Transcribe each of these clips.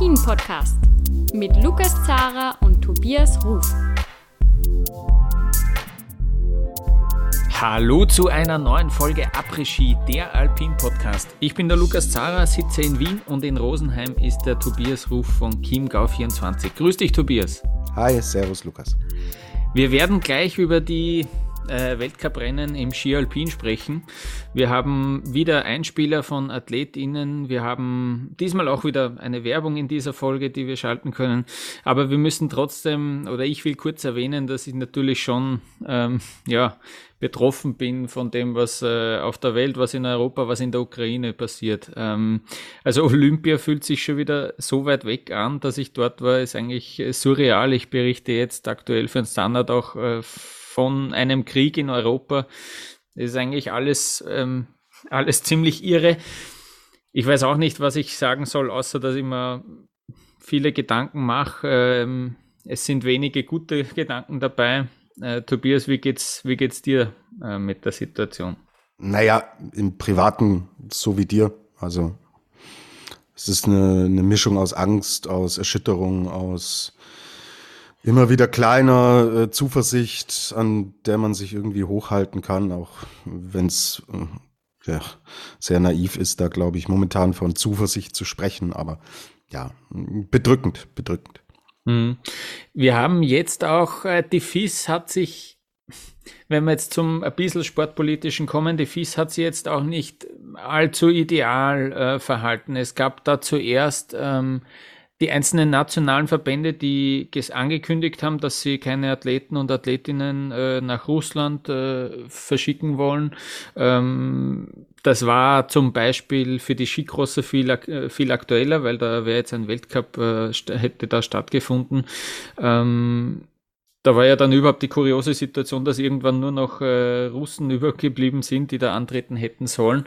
Après-Ski, der Alpin-Podcast mit Lukas Zara und Tobias Ruf. Hallo zu einer neuen Folge Après-Ski, der Alpin-Podcast. Ich bin der Lukas Zara, sitze in Wien und in Rosenheim ist der Tobias Ruf von Chiemgau24. Grüß dich, Tobias. Hi, servus, Lukas. Wir werden gleich über die äh, Weltcuprennen im Ski Alpin sprechen. Wir haben wieder Einspieler von AthletInnen. Wir haben diesmal auch wieder eine Werbung in dieser Folge, die wir schalten können. Aber wir müssen trotzdem, oder ich will kurz erwähnen, dass ich natürlich schon, ähm, ja, betroffen bin von dem, was äh, auf der Welt, was in Europa, was in der Ukraine passiert. Ähm, also Olympia fühlt sich schon wieder so weit weg an, dass ich dort war, ist eigentlich surreal. Ich berichte jetzt aktuell für den Standard auch äh, von einem Krieg in Europa. Das ist eigentlich alles, ähm, alles ziemlich irre. Ich weiß auch nicht, was ich sagen soll, außer dass ich mir viele Gedanken mache. Ähm, es sind wenige gute Gedanken dabei. Äh, Tobias, wie geht's, wie geht's dir äh, mit der Situation? Naja, im Privaten so wie dir. Also es ist eine, eine Mischung aus Angst, aus Erschütterung, aus immer wieder kleiner äh, Zuversicht, an der man sich irgendwie hochhalten kann, auch wenn es äh, ja, sehr naiv ist, da glaube ich momentan von Zuversicht zu sprechen, aber ja, bedrückend, bedrückend. Mhm. Wir haben jetzt auch, äh, die FIS hat sich, wenn wir jetzt zum ein bisschen sportpolitischen kommen, die FIS hat sich jetzt auch nicht allzu ideal äh, verhalten. Es gab da zuerst ähm, die einzelnen nationalen Verbände, die angekündigt haben, dass sie keine Athleten und Athletinnen äh, nach Russland äh, verschicken wollen. Ähm, das war zum Beispiel für die Skicrosser viel, äh, viel aktueller, weil da wäre jetzt ein Weltcup, äh, hätte da stattgefunden. Ähm, da war ja dann überhaupt die kuriose Situation, dass irgendwann nur noch äh, Russen übergeblieben sind, die da antreten hätten sollen.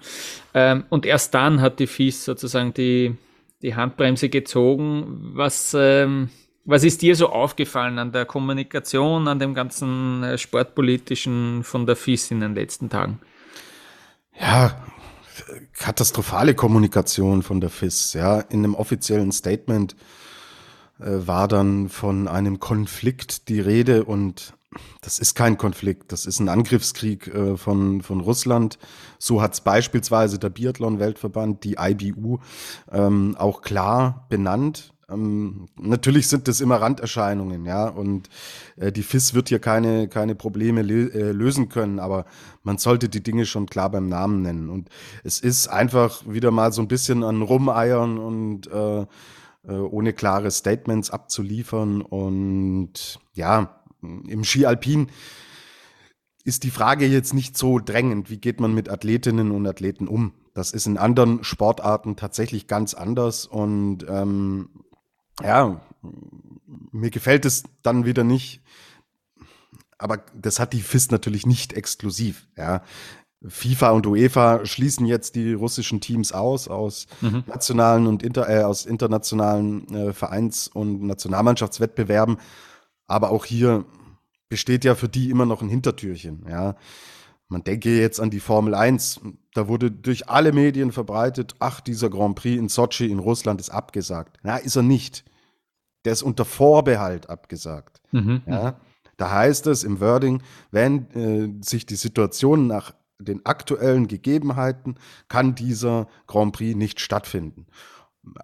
Ähm, und erst dann hat die FIS sozusagen die die Handbremse gezogen. Was, ähm, was ist dir so aufgefallen an der Kommunikation, an dem ganzen äh, Sportpolitischen von der FIS in den letzten Tagen? Ja, katastrophale Kommunikation von der FIS. Ja, in einem offiziellen Statement äh, war dann von einem Konflikt die Rede und das ist kein Konflikt, das ist ein Angriffskrieg äh, von, von Russland. So hat es beispielsweise der Biathlon-Weltverband, die IBU, ähm, auch klar benannt. Ähm, natürlich sind das immer Randerscheinungen, ja, und äh, die FIS wird hier keine, keine Probleme äh, lösen können, aber man sollte die Dinge schon klar beim Namen nennen. Und es ist einfach wieder mal so ein bisschen an Rumeiern und äh, äh ohne klare Statements abzuliefern. Und ja, im Ski Alpin ist die Frage jetzt nicht so drängend, wie geht man mit Athletinnen und Athleten um. Das ist in anderen Sportarten tatsächlich ganz anders und ähm, ja, mir gefällt es dann wieder nicht. Aber das hat die FIS natürlich nicht exklusiv. Ja. FIFA und UEFA schließen jetzt die russischen Teams aus aus mhm. nationalen und inter, äh, aus internationalen äh, Vereins- und Nationalmannschaftswettbewerben. Aber auch hier besteht ja für die immer noch ein Hintertürchen, ja. Man denke jetzt an die Formel 1. Da wurde durch alle Medien verbreitet, ach, dieser Grand Prix in Sochi in Russland ist abgesagt. Na, ist er nicht. Der ist unter Vorbehalt abgesagt. Mhm, ja. Mhm. Da heißt es im Wording, wenn äh, sich die Situation nach den aktuellen Gegebenheiten, kann dieser Grand Prix nicht stattfinden.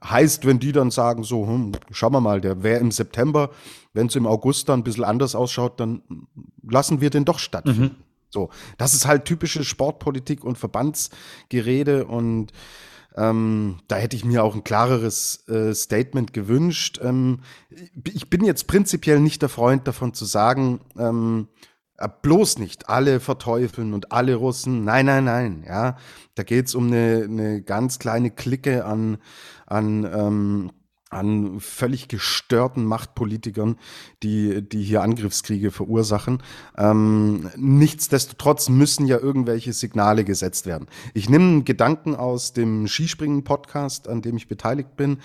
Heißt, wenn die dann sagen, so, hm, schauen wir mal, der wäre im September, wenn es im August dann ein bisschen anders ausschaut, dann lassen wir den doch stattfinden. Mhm. So, das ist halt typische Sportpolitik und Verbandsgerede und ähm, da hätte ich mir auch ein klareres äh, Statement gewünscht. Ähm, ich bin jetzt prinzipiell nicht der Freund davon zu sagen, ähm, äh, bloß nicht alle verteufeln und alle Russen. Nein, nein, nein. Ja, da geht es um eine, eine ganz kleine Clique an, an ähm, an völlig gestörten Machtpolitikern, die, die hier Angriffskriege verursachen. Ähm, nichtsdestotrotz müssen ja irgendwelche Signale gesetzt werden. Ich nehme einen Gedanken aus dem Skispringen-Podcast, an dem ich beteiligt bin,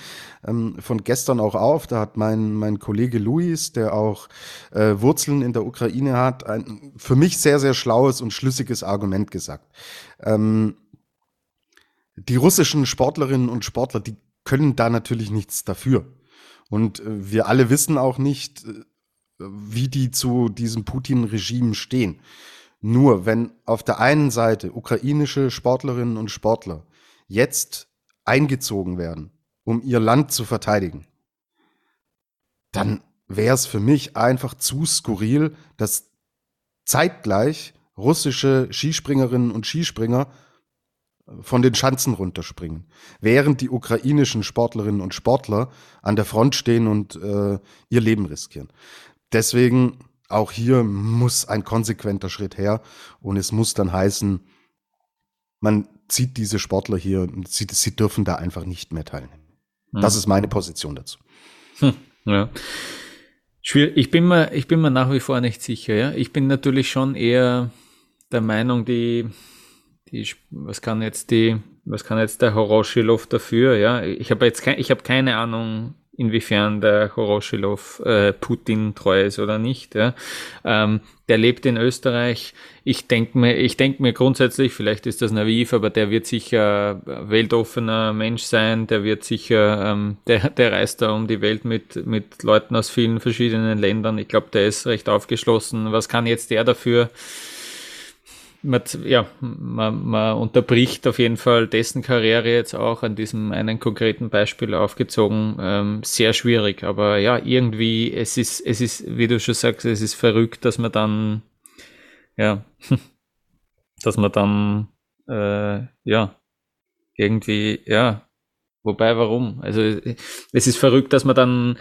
ähm, von gestern auch auf. Da hat mein, mein Kollege Luis, der auch äh, Wurzeln in der Ukraine hat, ein für mich sehr, sehr schlaues und schlüssiges Argument gesagt. Ähm, die russischen Sportlerinnen und Sportler, die können da natürlich nichts dafür. Und äh, wir alle wissen auch nicht, äh, wie die zu diesem Putin-Regime stehen. Nur wenn auf der einen Seite ukrainische Sportlerinnen und Sportler jetzt eingezogen werden, um ihr Land zu verteidigen, dann wäre es für mich einfach zu skurril, dass zeitgleich russische Skispringerinnen und Skispringer von den Schanzen runterspringen, während die ukrainischen Sportlerinnen und Sportler an der Front stehen und äh, ihr Leben riskieren. Deswegen auch hier muss ein konsequenter Schritt her und es muss dann heißen, man zieht diese Sportler hier, sie, sie dürfen da einfach nicht mehr teilnehmen. Hm. Das ist meine Position dazu. Hm, ja. Ich bin mir, ich bin mir nach wie vor nicht sicher. Ja, ich bin natürlich schon eher der Meinung, die, die, was kann jetzt die, was kann jetzt der Horoschilov dafür? Ja, ich habe jetzt kein, ich habe keine Ahnung, inwiefern der Horoschilov äh, Putin treu ist oder nicht. Ja. Ähm, der lebt in Österreich. Ich denke mir, ich denke mir grundsätzlich, vielleicht ist das naiv, aber der wird sicher weltoffener Mensch sein. Der wird sicher, ähm, der, der reist da um die Welt mit mit Leuten aus vielen verschiedenen Ländern. Ich glaube, der ist recht aufgeschlossen. Was kann jetzt der dafür? Man, ja, man, man unterbricht auf jeden Fall dessen Karriere jetzt auch an diesem einen konkreten Beispiel aufgezogen. Ähm, sehr schwierig, aber ja, irgendwie, es ist, es ist, wie du schon sagst, es ist verrückt, dass man dann, ja, dass man dann, äh, ja, irgendwie, ja, wobei, warum? Also, es ist verrückt, dass man dann,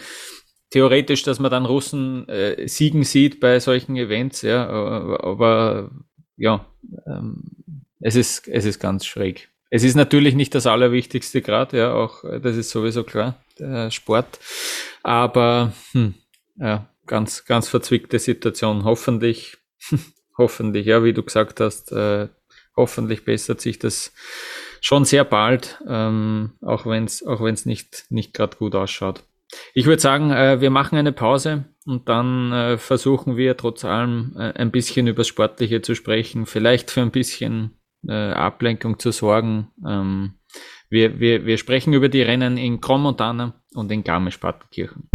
theoretisch, dass man dann Russen äh, siegen sieht bei solchen Events, ja, aber ja, ähm, es ist, es ist ganz schräg. Es ist natürlich nicht das Allerwichtigste gerade, ja, auch äh, das ist sowieso klar, der Sport. Aber hm, ja, ganz, ganz verzwickte Situation. Hoffentlich, hoffentlich, ja, wie du gesagt hast, äh, hoffentlich bessert sich das schon sehr bald, ähm, auch wenn es auch wenn's nicht, nicht gerade gut ausschaut. Ich würde sagen, äh, wir machen eine Pause und dann äh, versuchen wir trotz allem äh, ein bisschen über Sportliche zu sprechen, vielleicht für ein bisschen äh, Ablenkung zu sorgen. Ähm, wir, wir, wir sprechen über die Rennen in Gromontana und in Garmisch-Partenkirchen.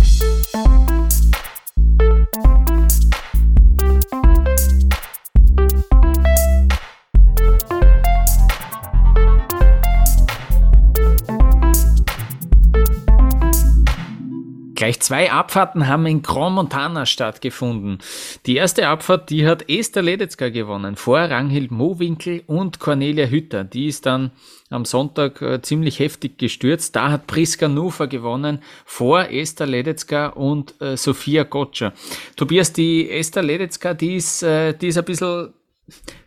Gleich zwei Abfahrten haben in Grand Montana stattgefunden. Die erste Abfahrt, die hat Esther Ledetzka gewonnen, vor Ranghild Mowinkel und Cornelia Hütter. Die ist dann am Sonntag äh, ziemlich heftig gestürzt. Da hat Priska Nufer gewonnen, vor Esther Ledetzka und äh, Sophia Gottscher. Tobias, die Esther Ledetzka, die ist, äh, die ist ein bisschen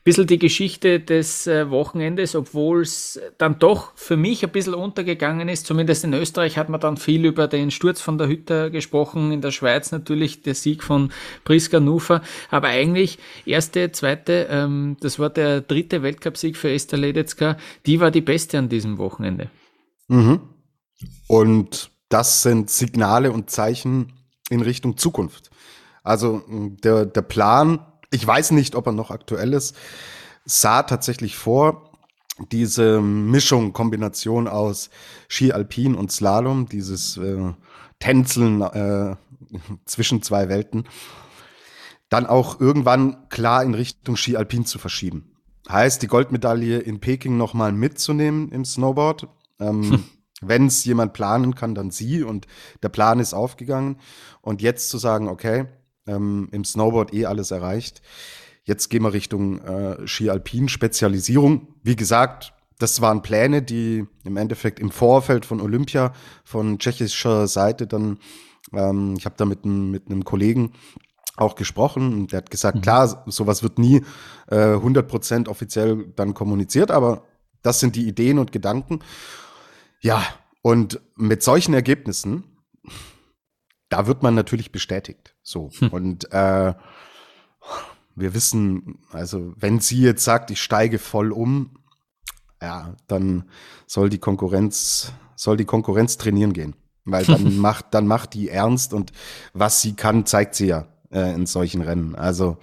bisschen die Geschichte des äh, Wochenendes, obwohl es dann doch für mich ein bisschen untergegangen ist. Zumindest in Österreich hat man dann viel über den Sturz von der Hütte gesprochen, in der Schweiz natürlich der Sieg von Priska Nufer. Aber eigentlich erste, zweite, ähm, das war der dritte Weltcupsieg für Esther Ledetzka, die war die beste an diesem Wochenende. Mhm. Und das sind Signale und Zeichen in Richtung Zukunft. Also der, der Plan ich weiß nicht, ob er noch aktuell ist, sah tatsächlich vor, diese Mischung, Kombination aus Ski Alpin und Slalom, dieses äh, Tänzeln äh, zwischen zwei Welten, dann auch irgendwann klar in Richtung Ski Alpin zu verschieben. Heißt, die Goldmedaille in Peking nochmal mitzunehmen im Snowboard. Ähm, hm. Wenn es jemand planen kann, dann sie. Und der Plan ist aufgegangen. Und jetzt zu sagen, okay, ähm, im Snowboard eh alles erreicht. Jetzt gehen wir Richtung äh, Ski Alpin Spezialisierung. Wie gesagt, das waren Pläne, die im Endeffekt im Vorfeld von Olympia von tschechischer Seite dann, ähm, ich habe da mit, mit einem Kollegen auch gesprochen und der hat gesagt, mhm. klar, sowas wird nie äh, 100% offiziell dann kommuniziert, aber das sind die Ideen und Gedanken. Ja, und mit solchen Ergebnissen da wird man natürlich bestätigt. So. Hm. Und äh, wir wissen, also wenn sie jetzt sagt, ich steige voll um, ja, dann soll die Konkurrenz, soll die Konkurrenz trainieren gehen. Weil dann macht, dann macht die ernst und was sie kann, zeigt sie ja äh, in solchen Rennen. Also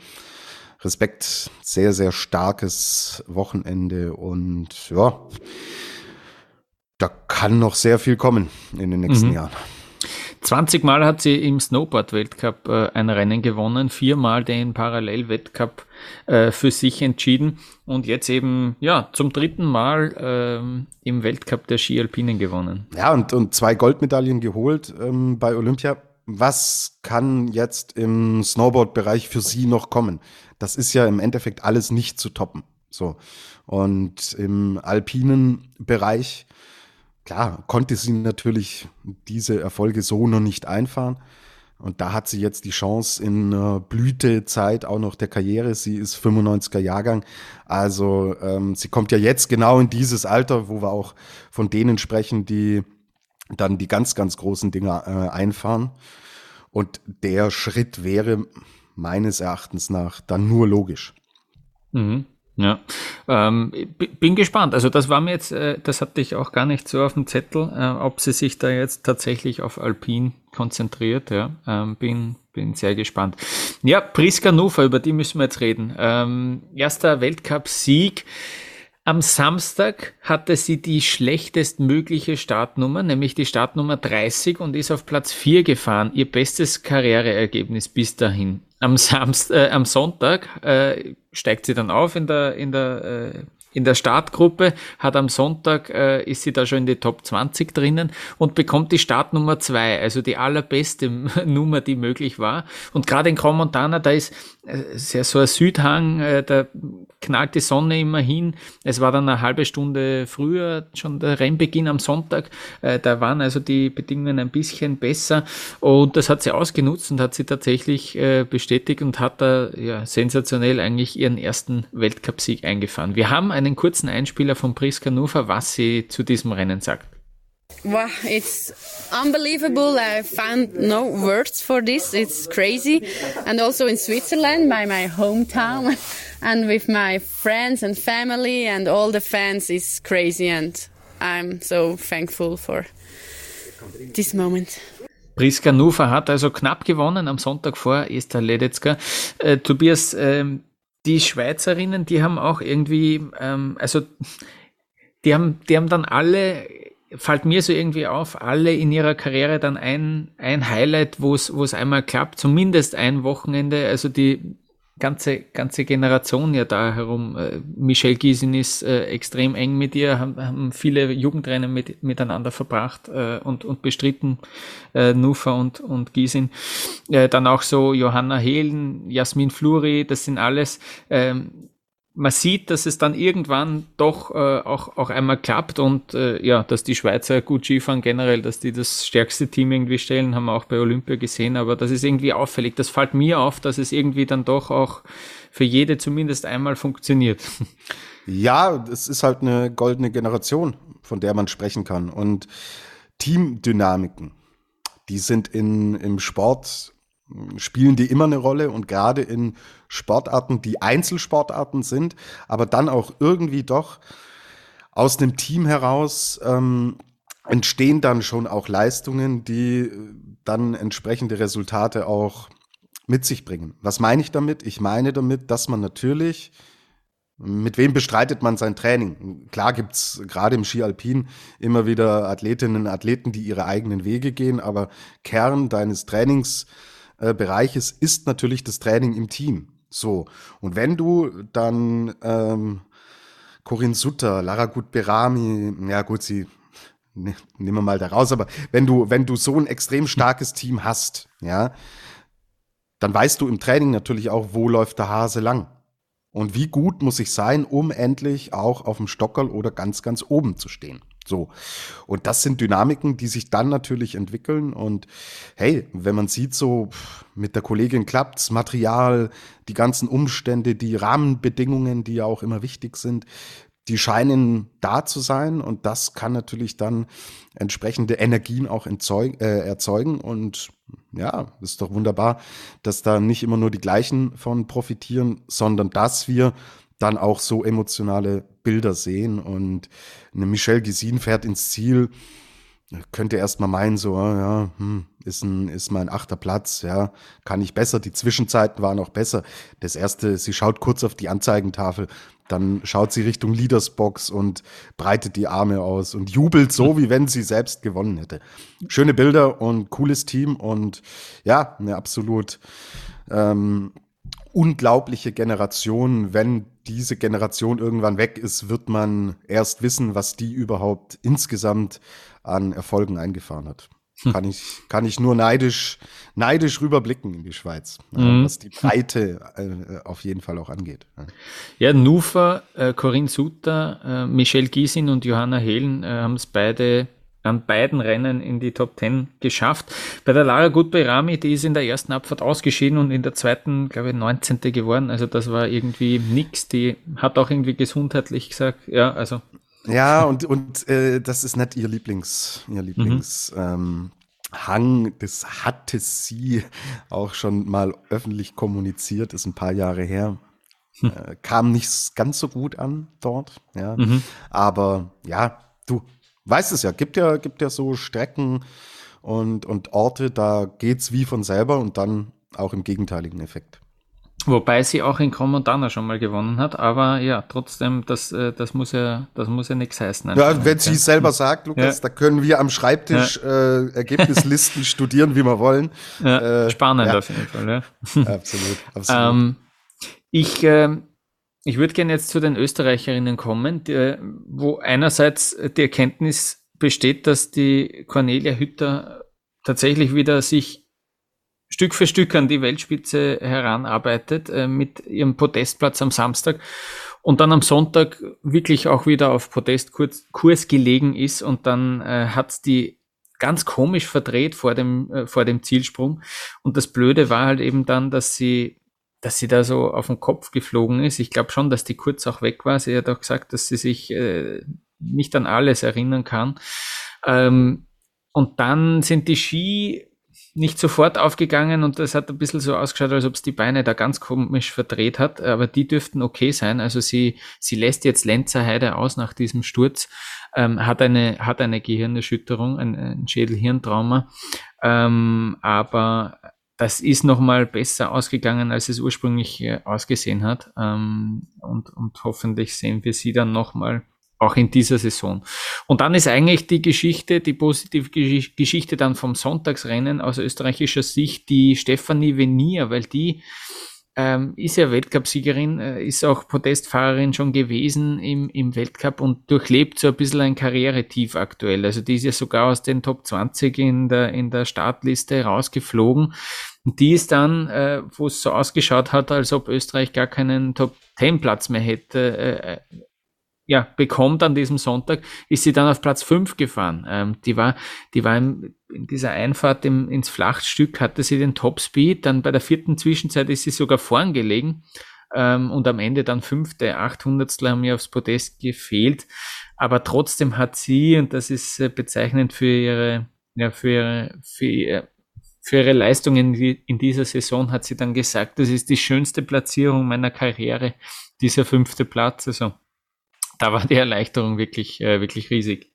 Respekt, sehr, sehr starkes Wochenende und ja, Da kann noch sehr viel kommen in den nächsten mhm. Jahren. 20 Mal hat sie im Snowboard-Weltcup äh, ein Rennen gewonnen, viermal den Parallel-Weltcup äh, für sich entschieden und jetzt eben ja zum dritten Mal ähm, im Weltcup der Ski-Alpinen gewonnen. Ja, und, und zwei Goldmedaillen geholt ähm, bei Olympia. Was kann jetzt im Snowboard-Bereich für sie noch kommen? Das ist ja im Endeffekt alles nicht zu toppen. So. Und im alpinen Bereich klar, konnte sie natürlich diese Erfolge so noch nicht einfahren. Und da hat sie jetzt die Chance in Blütezeit auch noch der Karriere. Sie ist 95er Jahrgang. Also ähm, sie kommt ja jetzt genau in dieses Alter, wo wir auch von denen sprechen, die dann die ganz, ganz großen Dinger äh, einfahren. Und der Schritt wäre meines Erachtens nach dann nur logisch. Mhm. Ja, ähm, bin gespannt. Also das war mir jetzt, äh, das hatte ich auch gar nicht so auf dem Zettel, äh, ob sie sich da jetzt tatsächlich auf Alpin konzentriert. Ja, ähm, bin bin sehr gespannt. Ja, Priska Nufa, über die müssen wir jetzt reden. Ähm, erster Weltcup-Sieg. Am Samstag hatte sie die schlechtestmögliche Startnummer, nämlich die Startnummer 30 und ist auf Platz 4 gefahren. Ihr bestes Karriereergebnis bis dahin. Am, Samst äh, am Sonntag äh, steigt sie dann auf in der, in der äh, in der Startgruppe, hat am Sonntag, äh, ist sie da schon in die Top 20 drinnen und bekommt die Startnummer 2, also die allerbeste Nummer, die möglich war. Und gerade in Cromontana, da ist äh, sehr so ein Südhang, äh, da knallt die Sonne immer hin. Es war dann eine halbe Stunde früher schon der Rennbeginn am Sonntag. Äh, da waren also die Bedingungen ein bisschen besser und das hat sie ausgenutzt und hat sie tatsächlich äh, bestätigt und hat da ja, sensationell eigentlich ihren ersten Weltcupsieg eingefahren. Wir haben einen kurzen Einspieler von Priska Nufa, was sie zu diesem Rennen sagt. Wow, it's unbelievable. I found no words for this. It's crazy. And also in Switzerland, by my hometown, and with my friends and family and all the fans is crazy. And I'm so thankful for this moment. Priska Nufa hat also knapp gewonnen am Sonntag vor Esther Ledetzka. Äh, Tobias, ähm, die Schweizerinnen, die haben auch irgendwie, ähm, also die haben, die haben dann alle, fällt mir so irgendwie auf, alle in ihrer Karriere dann ein, ein Highlight, wo es, wo es einmal klappt, zumindest ein Wochenende. Also die ganze, ganze Generation ja da herum. Äh, Michelle Giesin ist äh, extrem eng mit ihr, haben, haben viele Jugendrennen mit, miteinander verbracht äh, und, und bestritten, äh, Nufa und, und Giesin. Äh, dann auch so Johanna Hehlen, Jasmin Fluri, das sind alles ähm, man sieht, dass es dann irgendwann doch äh, auch, auch einmal klappt und äh, ja, dass die Schweizer gut Skifahren generell, dass die das stärkste Team irgendwie stellen, haben wir auch bei Olympia gesehen, aber das ist irgendwie auffällig. Das fällt mir auf, dass es irgendwie dann doch auch für jede zumindest einmal funktioniert. Ja, es ist halt eine goldene Generation, von der man sprechen kann. Und Teamdynamiken, die sind in, im Sport spielen die immer eine Rolle und gerade in Sportarten, die Einzelsportarten sind, aber dann auch irgendwie doch aus einem Team heraus ähm, entstehen dann schon auch Leistungen, die dann entsprechende Resultate auch mit sich bringen. Was meine ich damit? Ich meine damit, dass man natürlich mit wem bestreitet man sein Training? Klar gibt's gerade im Ski Alpin immer wieder Athletinnen und Athleten, die ihre eigenen Wege gehen, aber Kern deines Trainings äh, Bereiches ist natürlich das Training im Team. So. Und wenn du dann ähm, Corinne Sutter, Lara Gut-Berami, ja gut, sie ne, nehmen wir mal da raus, aber wenn du, wenn du so ein extrem starkes Team hast, ja, dann weißt du im Training natürlich auch, wo läuft der Hase lang. Und wie gut muss ich sein, um endlich auch auf dem Stockerl oder ganz, ganz oben zu stehen. So. Und das sind Dynamiken, die sich dann natürlich entwickeln. Und hey, wenn man sieht, so mit der Kollegin klappt's, Material, die ganzen Umstände, die Rahmenbedingungen, die ja auch immer wichtig sind, die scheinen da zu sein. Und das kann natürlich dann entsprechende Energien auch entzeug, äh, erzeugen. Und ja, ist doch wunderbar, dass da nicht immer nur die gleichen von profitieren, sondern dass wir dann auch so emotionale Bilder sehen. Und eine Michelle Gesin fährt ins Ziel. könnte erst mal meinen, so, ja, hm, ist, ein, ist mein achter Platz, ja, kann ich besser. Die Zwischenzeiten waren auch besser. Das erste, sie schaut kurz auf die Anzeigentafel, dann schaut sie Richtung Leadersbox und breitet die Arme aus und jubelt so, wie wenn sie selbst gewonnen hätte. Schöne Bilder und cooles Team und ja, eine absolut ähm, unglaubliche Generation. Wenn diese Generation irgendwann weg ist, wird man erst wissen, was die überhaupt insgesamt an Erfolgen eingefahren hat. Hm. Kann ich, kann ich nur neidisch, neidisch rüberblicken in die Schweiz, mhm. was die Breite äh, auf jeden Fall auch angeht. Ja, Nufa, äh, Corinne Sutter, äh, Michelle Giesin und Johanna Hehlen äh, haben es beide an beiden Rennen in die Top 10 geschafft. Bei der Lara Gutbeirami, die ist in der ersten Abfahrt ausgeschieden und in der zweiten, glaube ich, 19. geworden. Also das war irgendwie nix. Die hat auch irgendwie gesundheitlich gesagt, ja, also ja, und, und äh, das ist nicht ihr Lieblings, ihr Lieblings. Mhm. Ähm, Hang, das hatte sie auch schon mal öffentlich kommuniziert, ist ein paar Jahre her. Hm. Äh, kam nicht ganz so gut an dort, ja. Mhm. Aber ja, du weißt es ja, gibt ja, gibt ja so Strecken und, und Orte, da geht's wie von selber und dann auch im gegenteiligen Effekt. Wobei sie auch in Montana schon mal gewonnen hat, aber ja, trotzdem, das, äh, das muss ja, das muss ja nichts heißen. Ja, wenn sie es selber sagt, Lukas, ja. da können wir am Schreibtisch ja. äh, Ergebnislisten studieren, wie wir wollen. Ja, äh, spannend auf jeden Fall, ja. Absolut, absolut. Ähm, ich, äh, ich würde gerne jetzt zu den Österreicherinnen kommen, die, wo einerseits die Erkenntnis besteht, dass die Cornelia Hütter tatsächlich wieder sich Stück für Stück an die Weltspitze heranarbeitet äh, mit ihrem Podestplatz am Samstag und dann am Sonntag wirklich auch wieder auf Podestkurs gelegen ist und dann äh, hat die ganz komisch verdreht vor dem, äh, vor dem Zielsprung. Und das Blöde war halt eben dann, dass sie, dass sie da so auf den Kopf geflogen ist. Ich glaube schon, dass die kurz auch weg war. Sie hat auch gesagt, dass sie sich äh, nicht an alles erinnern kann. Ähm, und dann sind die Ski nicht sofort aufgegangen und das hat ein bisschen so ausgeschaut, als ob es die Beine da ganz komisch verdreht hat, aber die dürften okay sein. Also sie, sie lässt jetzt Lenzer Heide aus nach diesem Sturz, ähm, hat eine, hat eine Gehirnerschütterung, ein, ein Schädelhirntrauma, ähm, aber das ist nochmal besser ausgegangen, als es ursprünglich äh, ausgesehen hat. Ähm, und, und hoffentlich sehen wir sie dann nochmal auch in dieser Saison. Und dann ist eigentlich die Geschichte, die positive Geschichte dann vom Sonntagsrennen aus österreichischer Sicht die Stefanie Venier, weil die ähm, ist ja Weltcupsiegerin, äh, ist auch Podestfahrerin schon gewesen im, im Weltcup und durchlebt so ein bisschen ein Karrieretief aktuell. Also die ist ja sogar aus den Top 20 in der, in der Startliste rausgeflogen. Und die ist dann, äh, wo es so ausgeschaut hat, als ob Österreich gar keinen Top 10 Platz mehr hätte, äh, ja, bekommt an diesem Sonntag, ist sie dann auf Platz 5 gefahren. Ähm, die war, die war im, in dieser Einfahrt im, ins Flachstück, hatte sie den Topspeed, dann bei der vierten Zwischenzeit ist sie sogar vorn gelegen ähm, und am Ende dann fünfte, achthundertstel haben ihr aufs Podest gefehlt. Aber trotzdem hat sie, und das ist äh, bezeichnend für ihre, ja, für ihre, für ihre für ihre Leistungen in dieser Saison hat sie dann gesagt, das ist die schönste Platzierung meiner Karriere, dieser fünfte Platz. Also da war die Erleichterung wirklich, äh, wirklich riesig.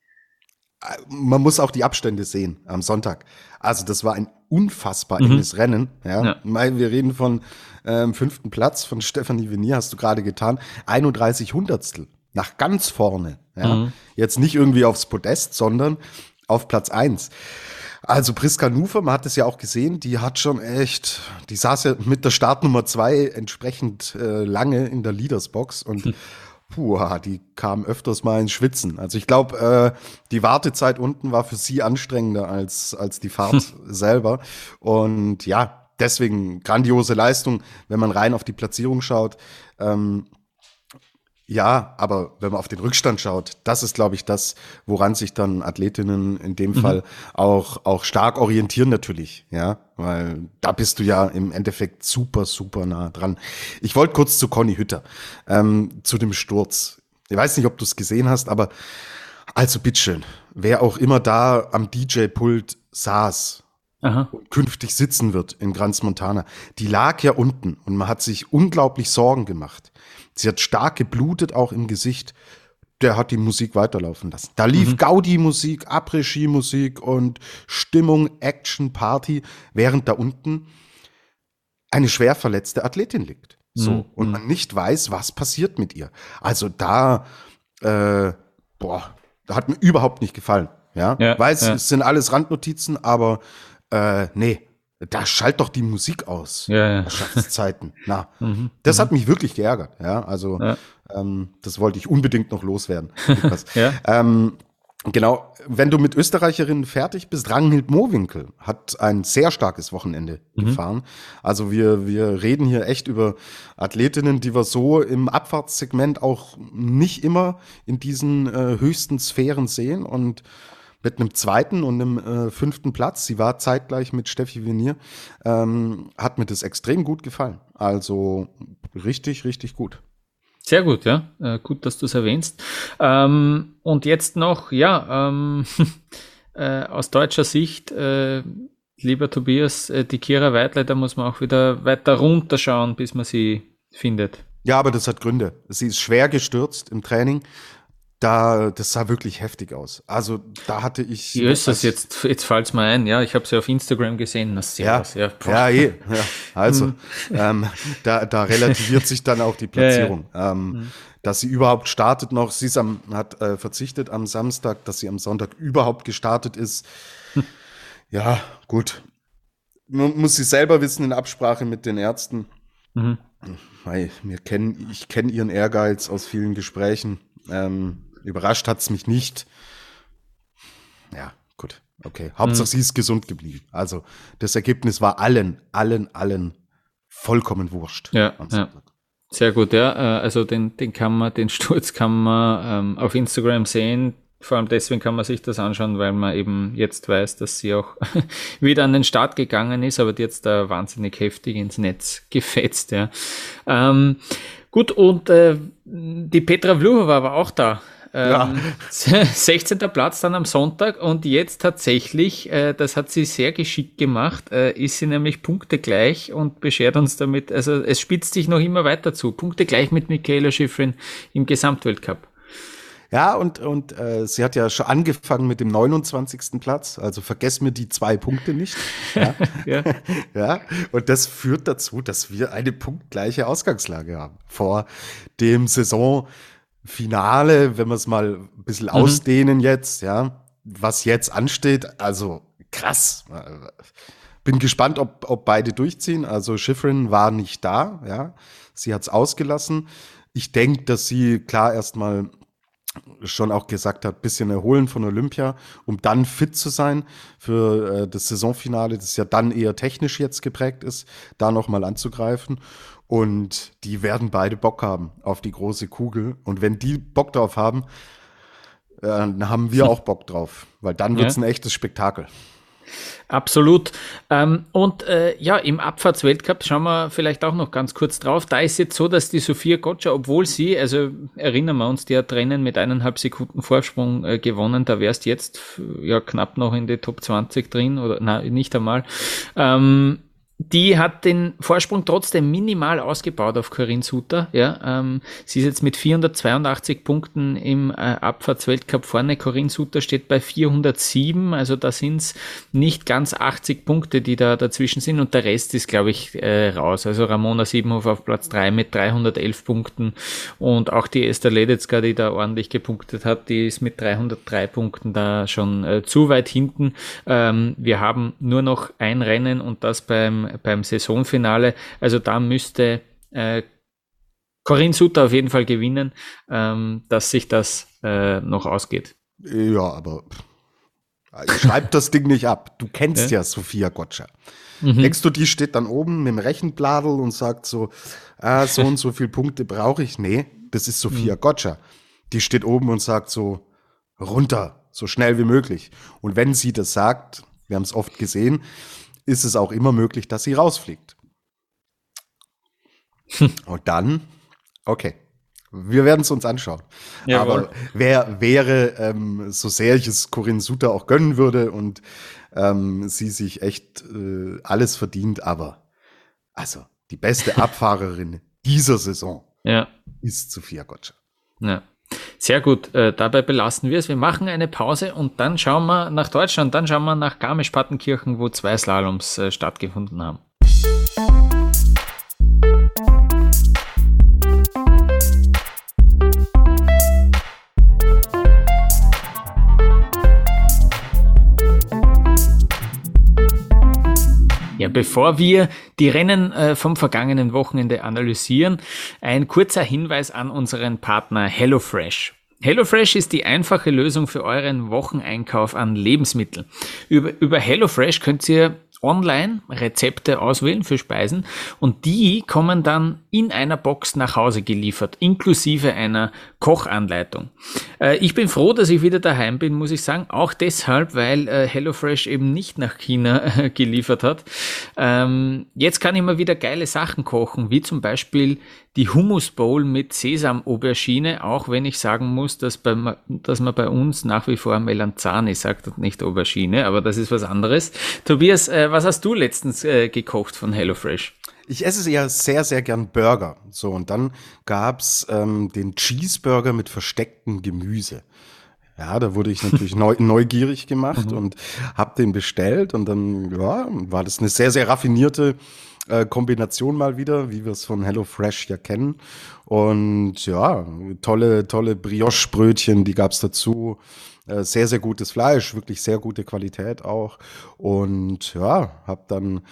Man muss auch die Abstände sehen am Sonntag. Also das war ein unfassbar mhm. enges Rennen. Ja? ja. Wir reden von ähm, fünften Platz von Stephanie Venier, hast du gerade getan. 31 Hundertstel nach ganz vorne. Ja? Mhm. Jetzt nicht irgendwie aufs Podest, sondern auf Platz eins. Also Priska Nufer, man hat es ja auch gesehen, die hat schon echt, die saß ja mit der Startnummer zwei entsprechend äh, lange in der Leadersbox und mhm puh, die kam öfters mal ins Schwitzen. Also ich glaube, äh, die Wartezeit unten war für sie anstrengender als, als die Fahrt selber. Und ja, deswegen grandiose Leistung, wenn man rein auf die Platzierung schaut. Ähm, ja, aber wenn man auf den Rückstand schaut, das ist, glaube ich, das, woran sich dann Athletinnen in dem mhm. Fall auch, auch stark orientieren natürlich, ja, weil da bist du ja im Endeffekt super, super nah dran. Ich wollte kurz zu Conny Hütter, ähm, zu dem Sturz. Ich weiß nicht, ob du es gesehen hast, aber also bitteschön, wer auch immer da am DJ-Pult saß, Aha. und künftig sitzen wird in Grans Montana, die lag ja unten und man hat sich unglaublich Sorgen gemacht. Sie hat stark geblutet, auch im Gesicht. der hat die Musik weiterlaufen lassen. Da lief mhm. Gaudi-Musik, Après-Ski-Musik und Stimmung, Action, Party, während da unten eine schwer verletzte Athletin liegt. So. Mhm. Und man nicht weiß, was passiert mit ihr. Also da, äh, boah, hat mir überhaupt nicht gefallen. Ja, ja weiß, ja. es sind alles Randnotizen, aber äh, nee, da schalt doch die Musik aus. Ja, ja. Schatzzeiten. Na, mhm. das hat mich wirklich geärgert. Ja, also ja. Ähm, das wollte ich unbedingt noch loswerden. ja. ähm, genau, wenn du mit Österreicherinnen fertig bist, Ranghild Mowinkel hat ein sehr starkes Wochenende mhm. gefahren. Also wir, wir reden hier echt über Athletinnen, die wir so im Abfahrtssegment auch nicht immer in diesen äh, höchsten Sphären sehen und mit einem zweiten und einem äh, fünften Platz, sie war zeitgleich mit Steffi Venier, ähm, hat mir das extrem gut gefallen. Also richtig, richtig gut. Sehr gut, ja. Äh, gut, dass du es erwähnst. Ähm, und jetzt noch, ja, ähm, äh, aus deutscher Sicht, äh, lieber Tobias, äh, die Kira Weidle, da muss man auch wieder weiter runterschauen, bis man sie findet. Ja, aber das hat Gründe. Sie ist schwer gestürzt im Training da, das sah wirklich heftig aus. Also da hatte ich. Wie ist das jetzt? Jetzt fällt es mir ein, ja, ich habe sie auf Instagram gesehen. Das ja, aus, ja, ja, eh, ja, also hm. ähm, da, da relativiert sich dann auch die Platzierung. Ja, ja. Ähm, mhm. Dass sie überhaupt startet noch, sie ist am, hat äh, verzichtet am Samstag, dass sie am Sonntag überhaupt gestartet ist. Hm. Ja, gut. Man muss sie selber wissen in Absprache mit den Ärzten. Mhm. Wir kennen, ich kenne ihren Ehrgeiz aus vielen Gesprächen. Ähm, Überrascht hat es mich nicht. Ja, gut. Okay. Hauptsache, mhm. sie ist gesund geblieben. Also das Ergebnis war allen, allen, allen vollkommen wurscht. Ja, ja. Sehr gut, ja. Äh, also den, den kann man, den Sturz kann man ähm, auf Instagram sehen. Vor allem deswegen kann man sich das anschauen, weil man eben jetzt weiß, dass sie auch wieder an den Start gegangen ist, aber jetzt da wahnsinnig heftig ins Netz gefetzt, ja. Ähm, gut, und äh, die Petra Vluhova war auch da ja. 16. Ähm, Platz dann am Sonntag und jetzt tatsächlich, äh, das hat sie sehr geschickt gemacht, äh, ist sie nämlich Punkte gleich und beschert uns damit, also es spitzt sich noch immer weiter zu. Punkte gleich mit Michaela Schifrin im Gesamtweltcup. Ja, und, und äh, sie hat ja schon angefangen mit dem 29. Platz, also vergessen mir die zwei Punkte nicht. Ja. ja. ja. Und das führt dazu, dass wir eine punktgleiche Ausgangslage haben vor dem Saison. Finale, wenn wir es mal ein bisschen mhm. ausdehnen jetzt, ja, was jetzt ansteht, also krass. Bin gespannt, ob, ob beide durchziehen. Also Schifrin war nicht da, ja. Sie hat es ausgelassen. Ich denke, dass sie klar erstmal schon auch gesagt hat, bisschen erholen von Olympia, um dann fit zu sein für äh, das Saisonfinale, das ja dann eher technisch jetzt geprägt ist, da nochmal anzugreifen. Und die werden beide Bock haben auf die große Kugel. Und wenn die Bock drauf haben, äh, dann haben wir auch Bock drauf, weil dann wird es ja. ein echtes Spektakel. Absolut. Ähm, und äh, ja, im Abfahrtsweltcup schauen wir vielleicht auch noch ganz kurz drauf. Da ist jetzt so, dass die Sophia Gotcha, obwohl sie, also erinnern wir uns, die hat Rennen mit eineinhalb Sekunden Vorsprung äh, gewonnen, da wärst jetzt ja knapp noch in die Top 20 drin oder nein, nicht einmal. Ähm, die hat den Vorsprung trotzdem minimal ausgebaut auf Corinne Suter. Ja, ähm, sie ist jetzt mit 482 Punkten im äh, Abfahrtsweltcup vorne. Corinne Suter steht bei 407, also da sind es nicht ganz 80 Punkte, die da dazwischen sind und der Rest ist, glaube ich, äh, raus. Also Ramona Siebenhof auf Platz 3 mit 311 Punkten und auch die Esther Ledetzka, die da ordentlich gepunktet hat, die ist mit 303 Punkten da schon äh, zu weit hinten. Ähm, wir haben nur noch ein Rennen und das beim beim, Saisonfinale. Also da müsste äh, Corinne Sutter auf jeden Fall gewinnen, ähm, dass sich das äh, noch ausgeht. Ja, aber schreib das Ding nicht ab. Du kennst ja, ja Sophia Gotcha. Mhm. Denkst du, die steht dann oben mit dem Rechenbladel und sagt so, ah, so und so viele Punkte brauche ich? Nee, das ist Sophia mhm. Gotcha. Die steht oben und sagt so, runter, so schnell wie möglich. Und wenn sie das sagt, wir haben es oft gesehen, ist es auch immer möglich, dass sie rausfliegt. Und dann, okay, wir werden es uns anschauen. Jawohl. Aber wer wäre, ähm, so sehr ich es Corinne Suter auch gönnen würde und ähm, sie sich echt äh, alles verdient, aber also die beste Abfahrerin dieser Saison ja. ist Sophia Gotcha. Ja. Sehr gut, äh, dabei belassen wir es. Wir machen eine Pause und dann schauen wir nach Deutschland, dann schauen wir nach Garmisch-Partenkirchen, wo zwei Slaloms äh, stattgefunden haben. Bevor wir die Rennen äh, vom vergangenen Wochenende analysieren, ein kurzer Hinweis an unseren Partner HelloFresh. HelloFresh ist die einfache Lösung für euren Wocheneinkauf an Lebensmitteln. Über, über HelloFresh könnt ihr online Rezepte auswählen für Speisen und die kommen dann in einer Box nach Hause geliefert, inklusive einer Kochanleitung. Äh, ich bin froh, dass ich wieder daheim bin, muss ich sagen, auch deshalb, weil äh, HelloFresh eben nicht nach China äh, geliefert hat. Ähm, jetzt kann ich mal wieder geile Sachen kochen, wie zum Beispiel die Hummus Bowl mit Sesam-Aubergine, auch wenn ich sagen muss, dass, bei, dass man bei uns nach wie vor Melanzani sagt und nicht Aubergine, aber das ist was anderes. Tobias, äh, was hast du letztens äh, gekocht von HelloFresh? Ich esse ja sehr, sehr gern Burger. So, und dann gab's ähm, den Cheeseburger mit verstecktem Gemüse. Ja, da wurde ich natürlich neu, neugierig gemacht mhm. und habe den bestellt und dann ja, war das eine sehr, sehr raffinierte äh, Kombination mal wieder, wie wir es von HelloFresh ja kennen. Und ja, tolle, tolle Brioche-Brötchen, die gab's dazu. Äh, sehr, sehr gutes Fleisch, wirklich sehr gute Qualität auch. Und ja, habe dann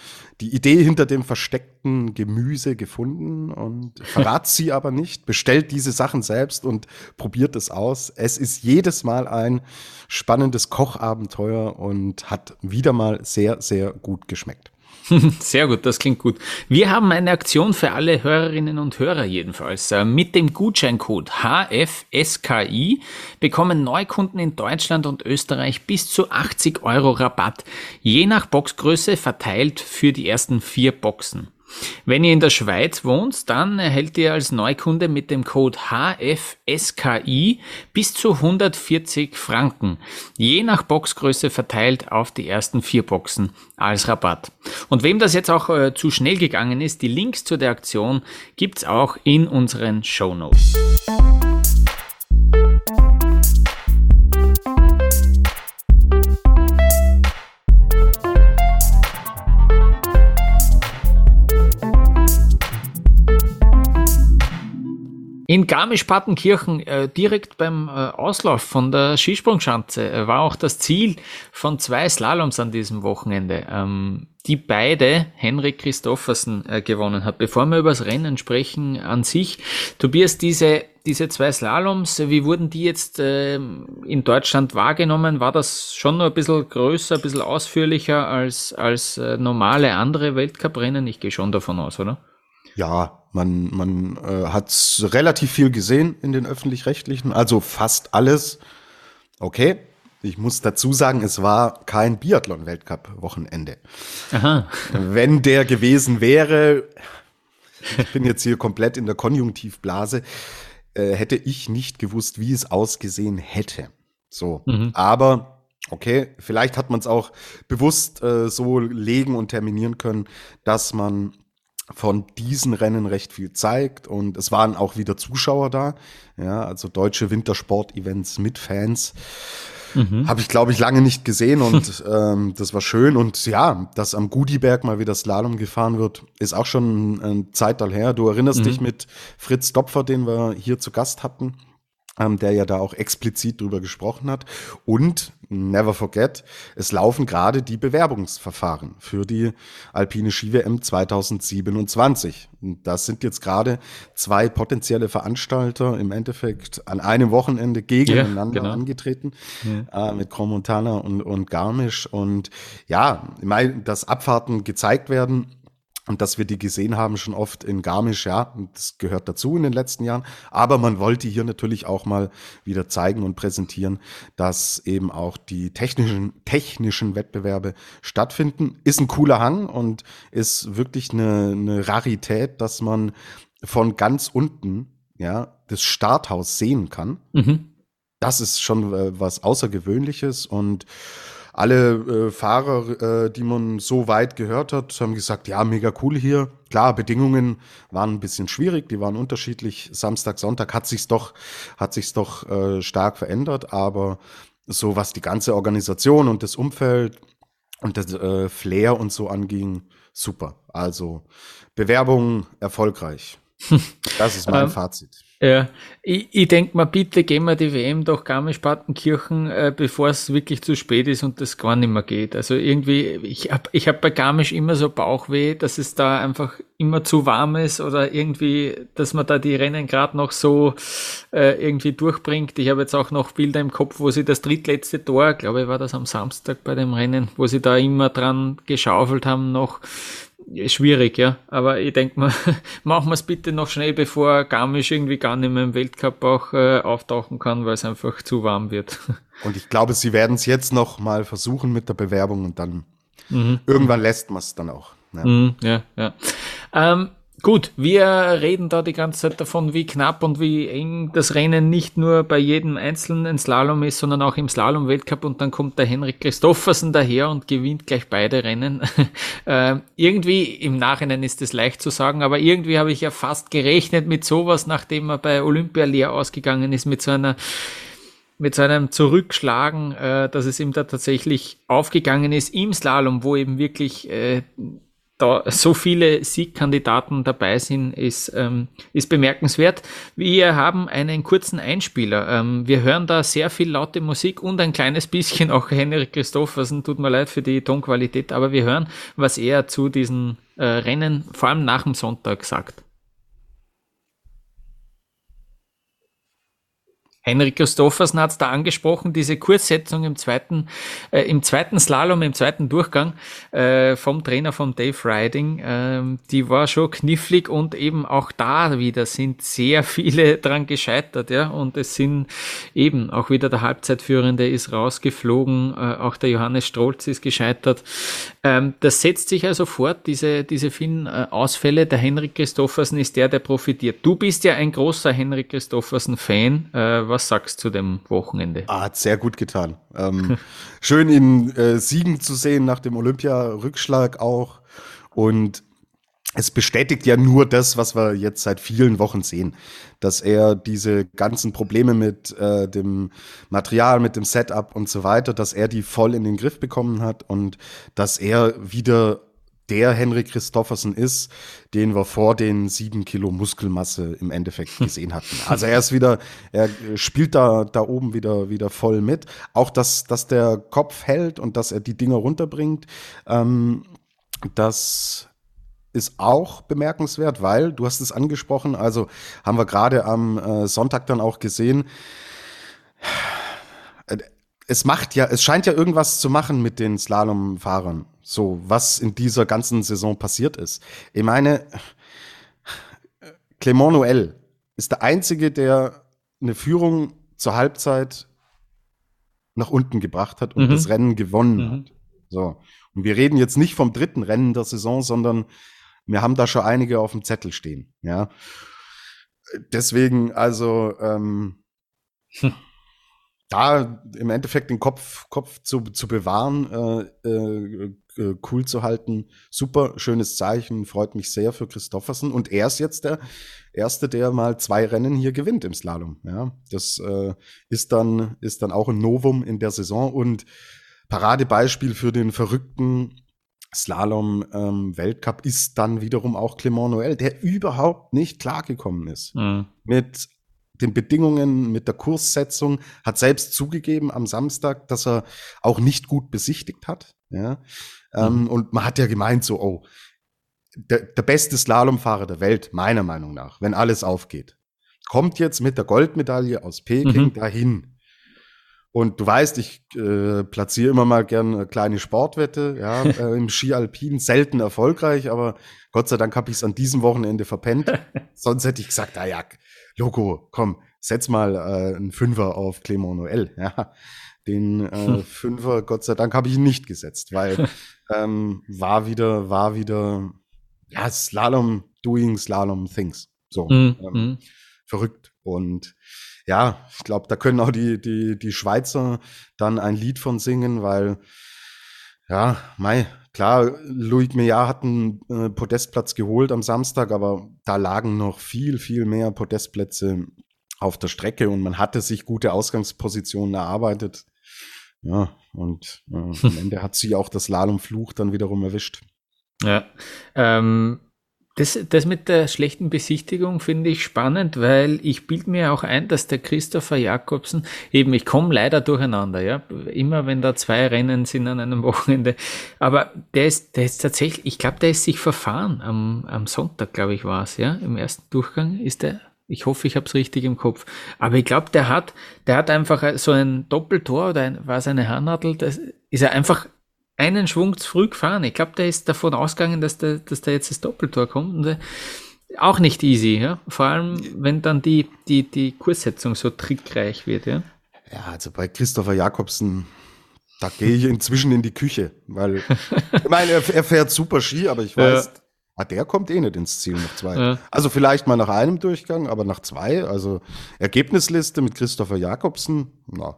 die Idee hinter dem versteckten Gemüse gefunden und verrat sie aber nicht. Bestellt diese Sachen selbst und probiert es aus. Es ist jedes Mal ein spannendes Kochabenteuer und hat wieder mal sehr, sehr gut geschmeckt. Sehr gut, das klingt gut. Wir haben eine Aktion für alle Hörerinnen und Hörer jedenfalls. Äh, mit dem Gutscheincode HFSKI bekommen Neukunden in Deutschland und Österreich bis zu 80 Euro Rabatt, je nach Boxgröße verteilt für die ersten vier Boxen. Wenn ihr in der Schweiz wohnt, dann erhält ihr als Neukunde mit dem Code HFSKI bis zu 140 Franken, je nach Boxgröße verteilt auf die ersten vier Boxen als Rabatt. Und wem das jetzt auch äh, zu schnell gegangen ist, die Links zu der Aktion gibt's auch in unseren Show Notes. In Garmisch-Partenkirchen, äh, direkt beim äh, Auslauf von der Skisprungschanze, äh, war auch das Ziel von zwei Slaloms an diesem Wochenende, ähm, die beide Henrik Christoffersen äh, gewonnen hat. Bevor wir über das Rennen sprechen an sich, Tobias, diese, diese zwei Slaloms, wie wurden die jetzt äh, in Deutschland wahrgenommen? War das schon noch ein bisschen größer, ein bisschen ausführlicher als, als äh, normale andere Weltcuprennen? Ich gehe schon davon aus, oder? Ja, man, man äh, hat relativ viel gesehen in den öffentlich-rechtlichen, also fast alles. Okay, ich muss dazu sagen, es war kein Biathlon-Weltcup-Wochenende. Wenn der gewesen wäre, ich bin jetzt hier komplett in der Konjunktivblase, äh, hätte ich nicht gewusst, wie es ausgesehen hätte. So, mhm. aber okay, vielleicht hat man es auch bewusst äh, so legen und terminieren können, dass man von diesen Rennen recht viel zeigt und es waren auch wieder Zuschauer da, ja, also deutsche Wintersport-Events mit Fans. Mhm. Habe ich, glaube ich, lange nicht gesehen und ähm, das war schön. Und ja, dass am Gudiberg mal wieder Slalom gefahren wird, ist auch schon ein Zeitalter her. Du erinnerst mhm. dich mit Fritz Dopfer, den wir hier zu Gast hatten ähm, der ja da auch explizit drüber gesprochen hat. Und never forget, es laufen gerade die Bewerbungsverfahren für die Alpine Ski-WM 2027. Und das sind jetzt gerade zwei potenzielle Veranstalter im Endeffekt an einem Wochenende gegeneinander ja, genau. angetreten, ja. äh, mit Cromontana und, und Garmisch. Und ja, dass Abfahrten gezeigt werden, und dass wir die gesehen haben schon oft in Garmisch, ja, das gehört dazu in den letzten Jahren. Aber man wollte hier natürlich auch mal wieder zeigen und präsentieren, dass eben auch die technischen, technischen Wettbewerbe stattfinden. Ist ein cooler Hang und ist wirklich eine, eine Rarität, dass man von ganz unten, ja, das Starthaus sehen kann. Mhm. Das ist schon äh, was Außergewöhnliches und alle äh, Fahrer, äh, die man so weit gehört hat, haben gesagt, ja, mega cool hier. Klar, Bedingungen waren ein bisschen schwierig, die waren unterschiedlich. Samstag, Sonntag hat sich's doch, hat sich's doch äh, stark verändert, aber so was die ganze Organisation und das Umfeld und das äh, Flair und so anging, super. Also Bewerbung erfolgreich. Das ist mein ähm, Fazit. Ja, ich, ich denke mal, bitte gehen wir die WM doch Garmisch-Partenkirchen, äh, bevor es wirklich zu spät ist und das gar nicht mehr geht. Also irgendwie, ich habe ich hab bei Garmisch immer so Bauchweh, dass es da einfach immer zu warm ist oder irgendwie, dass man da die Rennen gerade noch so äh, irgendwie durchbringt. Ich habe jetzt auch noch Bilder im Kopf, wo sie das drittletzte Tor, glaube ich, war das am Samstag bei dem Rennen, wo sie da immer dran geschaufelt haben noch schwierig, ja. Aber ich denke mal, machen wir es bitte noch schnell, bevor Garmisch irgendwie gar nicht mehr im Weltcup auch äh, auftauchen kann, weil es einfach zu warm wird. Und ich glaube, sie werden es jetzt noch mal versuchen mit der Bewerbung und dann mhm. irgendwann lässt man es dann auch. Ja, mhm, ja. ja. Ähm, Gut, wir reden da die ganze Zeit davon, wie knapp und wie eng das Rennen nicht nur bei jedem einzelnen Slalom ist, sondern auch im Slalom-Weltcup und dann kommt der Henrik Christoffersen daher und gewinnt gleich beide Rennen. äh, irgendwie, im Nachhinein ist es leicht zu sagen, aber irgendwie habe ich ja fast gerechnet mit sowas, nachdem er bei Olympia leer ausgegangen ist, mit so einer mit so einem Zurückschlagen, äh, dass es ihm da tatsächlich aufgegangen ist im Slalom, wo eben wirklich äh, da so viele Siegkandidaten dabei sind, ist, ähm, ist bemerkenswert. Wir haben einen kurzen Einspieler. Ähm, wir hören da sehr viel laute Musik und ein kleines bisschen auch Henrik Christoffersen. Tut mir leid für die Tonqualität, aber wir hören, was er zu diesen äh, Rennen, vor allem nach dem Sonntag, sagt. Henrik Christoffersen hat es da angesprochen, diese Kurssetzung im zweiten, äh, im zweiten Slalom, im zweiten Durchgang äh, vom Trainer von Dave Riding, ähm, die war schon knifflig und eben auch da wieder sind sehr viele dran gescheitert, ja, und es sind eben auch wieder der Halbzeitführende ist rausgeflogen, äh, auch der Johannes Strolz ist gescheitert. Ähm, das setzt sich also fort, diese, diese vielen äh, Ausfälle. Der Henrik Christoffersen ist der, der profitiert. Du bist ja ein großer Henrik Christoffersen-Fan, äh, was sagst du zu dem Wochenende? Ah, hat sehr gut getan. Ähm, schön ihn äh, siegen zu sehen nach dem Olympia-Rückschlag auch. Und es bestätigt ja nur das, was wir jetzt seit vielen Wochen sehen, dass er diese ganzen Probleme mit äh, dem Material, mit dem Setup und so weiter, dass er die voll in den Griff bekommen hat und dass er wieder der Henry Christoffersen ist, den wir vor den sieben Kilo Muskelmasse im Endeffekt gesehen hatten. Also er ist wieder, er spielt da, da oben wieder, wieder voll mit. Auch, dass, dass der Kopf hält und dass er die Dinger runterbringt, ähm, das ist auch bemerkenswert, weil du hast es angesprochen, also haben wir gerade am äh, Sonntag dann auch gesehen, es macht ja, es scheint ja irgendwas zu machen mit den Slalomfahrern. So, was in dieser ganzen Saison passiert ist. Ich meine, Clément Noël ist der Einzige, der eine Führung zur Halbzeit nach unten gebracht hat und mhm. das Rennen gewonnen mhm. hat. So. Und wir reden jetzt nicht vom dritten Rennen der Saison, sondern wir haben da schon einige auf dem Zettel stehen. Ja. Deswegen, also, ähm, hm da im Endeffekt den Kopf, Kopf zu, zu bewahren, äh, äh, äh, cool zu halten. Super schönes Zeichen, freut mich sehr für Christoffersen. Und er ist jetzt der Erste, der mal zwei Rennen hier gewinnt im Slalom. Ja, das äh, ist, dann, ist dann auch ein Novum in der Saison und Paradebeispiel für den verrückten Slalom-Weltcup ähm, ist dann wiederum auch Clement Noël, der überhaupt nicht klargekommen ist. Mhm. Mit den Bedingungen, mit der Kurssetzung, hat selbst zugegeben am Samstag, dass er auch nicht gut besichtigt hat. Ja? Ähm, mhm. und man hat ja gemeint, so, oh, der, der beste Slalomfahrer der Welt, meiner Meinung nach, wenn alles aufgeht, kommt jetzt mit der Goldmedaille aus Peking mhm. dahin. Und du weißt, ich äh, platziere immer mal gern eine kleine Sportwette, ja, äh, im Ski Alpin, selten erfolgreich, aber Gott sei Dank habe ich es an diesem Wochenende verpennt. Sonst hätte ich gesagt, ah ja, Logo, komm, setz mal äh, einen Fünfer auf Clément Noël. Ja, den äh, Fünfer, Gott sei Dank, habe ich nicht gesetzt, weil ähm, war wieder, war wieder, ja, Slalom doing Slalom things. So, mm, ähm, mm. verrückt. Und ja, ich glaube, da können auch die, die, die Schweizer dann ein Lied von singen, weil, ja, Mai, klar, Loic Meillard hat einen äh, Podestplatz geholt am Samstag, aber da lagen noch viel, viel mehr Podestplätze auf der Strecke und man hatte sich gute Ausgangspositionen erarbeitet. Ja, und äh, am Ende hat sie auch das Slalomfluch dann wiederum erwischt. Ja, ähm, das, das mit der schlechten Besichtigung finde ich spannend, weil ich bilde mir auch ein, dass der Christopher Jakobsen, eben ich komme leider durcheinander, ja, immer wenn da zwei Rennen sind an einem Wochenende, aber der ist, der ist tatsächlich, ich glaube, der ist sich verfahren am, am Sonntag, glaube ich, war es, ja, im ersten Durchgang ist der, ich hoffe, ich habe es richtig im Kopf, aber ich glaube, der hat, der hat einfach so ein Doppeltor oder ein, war es eine Handnadel, das ist er einfach einen Schwung zu früh gefahren. Ich glaube, der ist davon ausgegangen, dass da, dass da jetzt das Doppeltor kommt. Und, äh, auch nicht easy, ja. Vor allem, wenn dann die, die, die Kurssetzung so trickreich wird, ja. Ja, also bei Christopher Jakobsen, da gehe ich inzwischen in die Küche, weil ich meine, er, er fährt super Ski, aber ich weiß, ja. ah, der kommt eh nicht ins Ziel nach zwei. Ja. Also vielleicht mal nach einem Durchgang, aber nach zwei, also Ergebnisliste mit Christopher Jakobsen, na,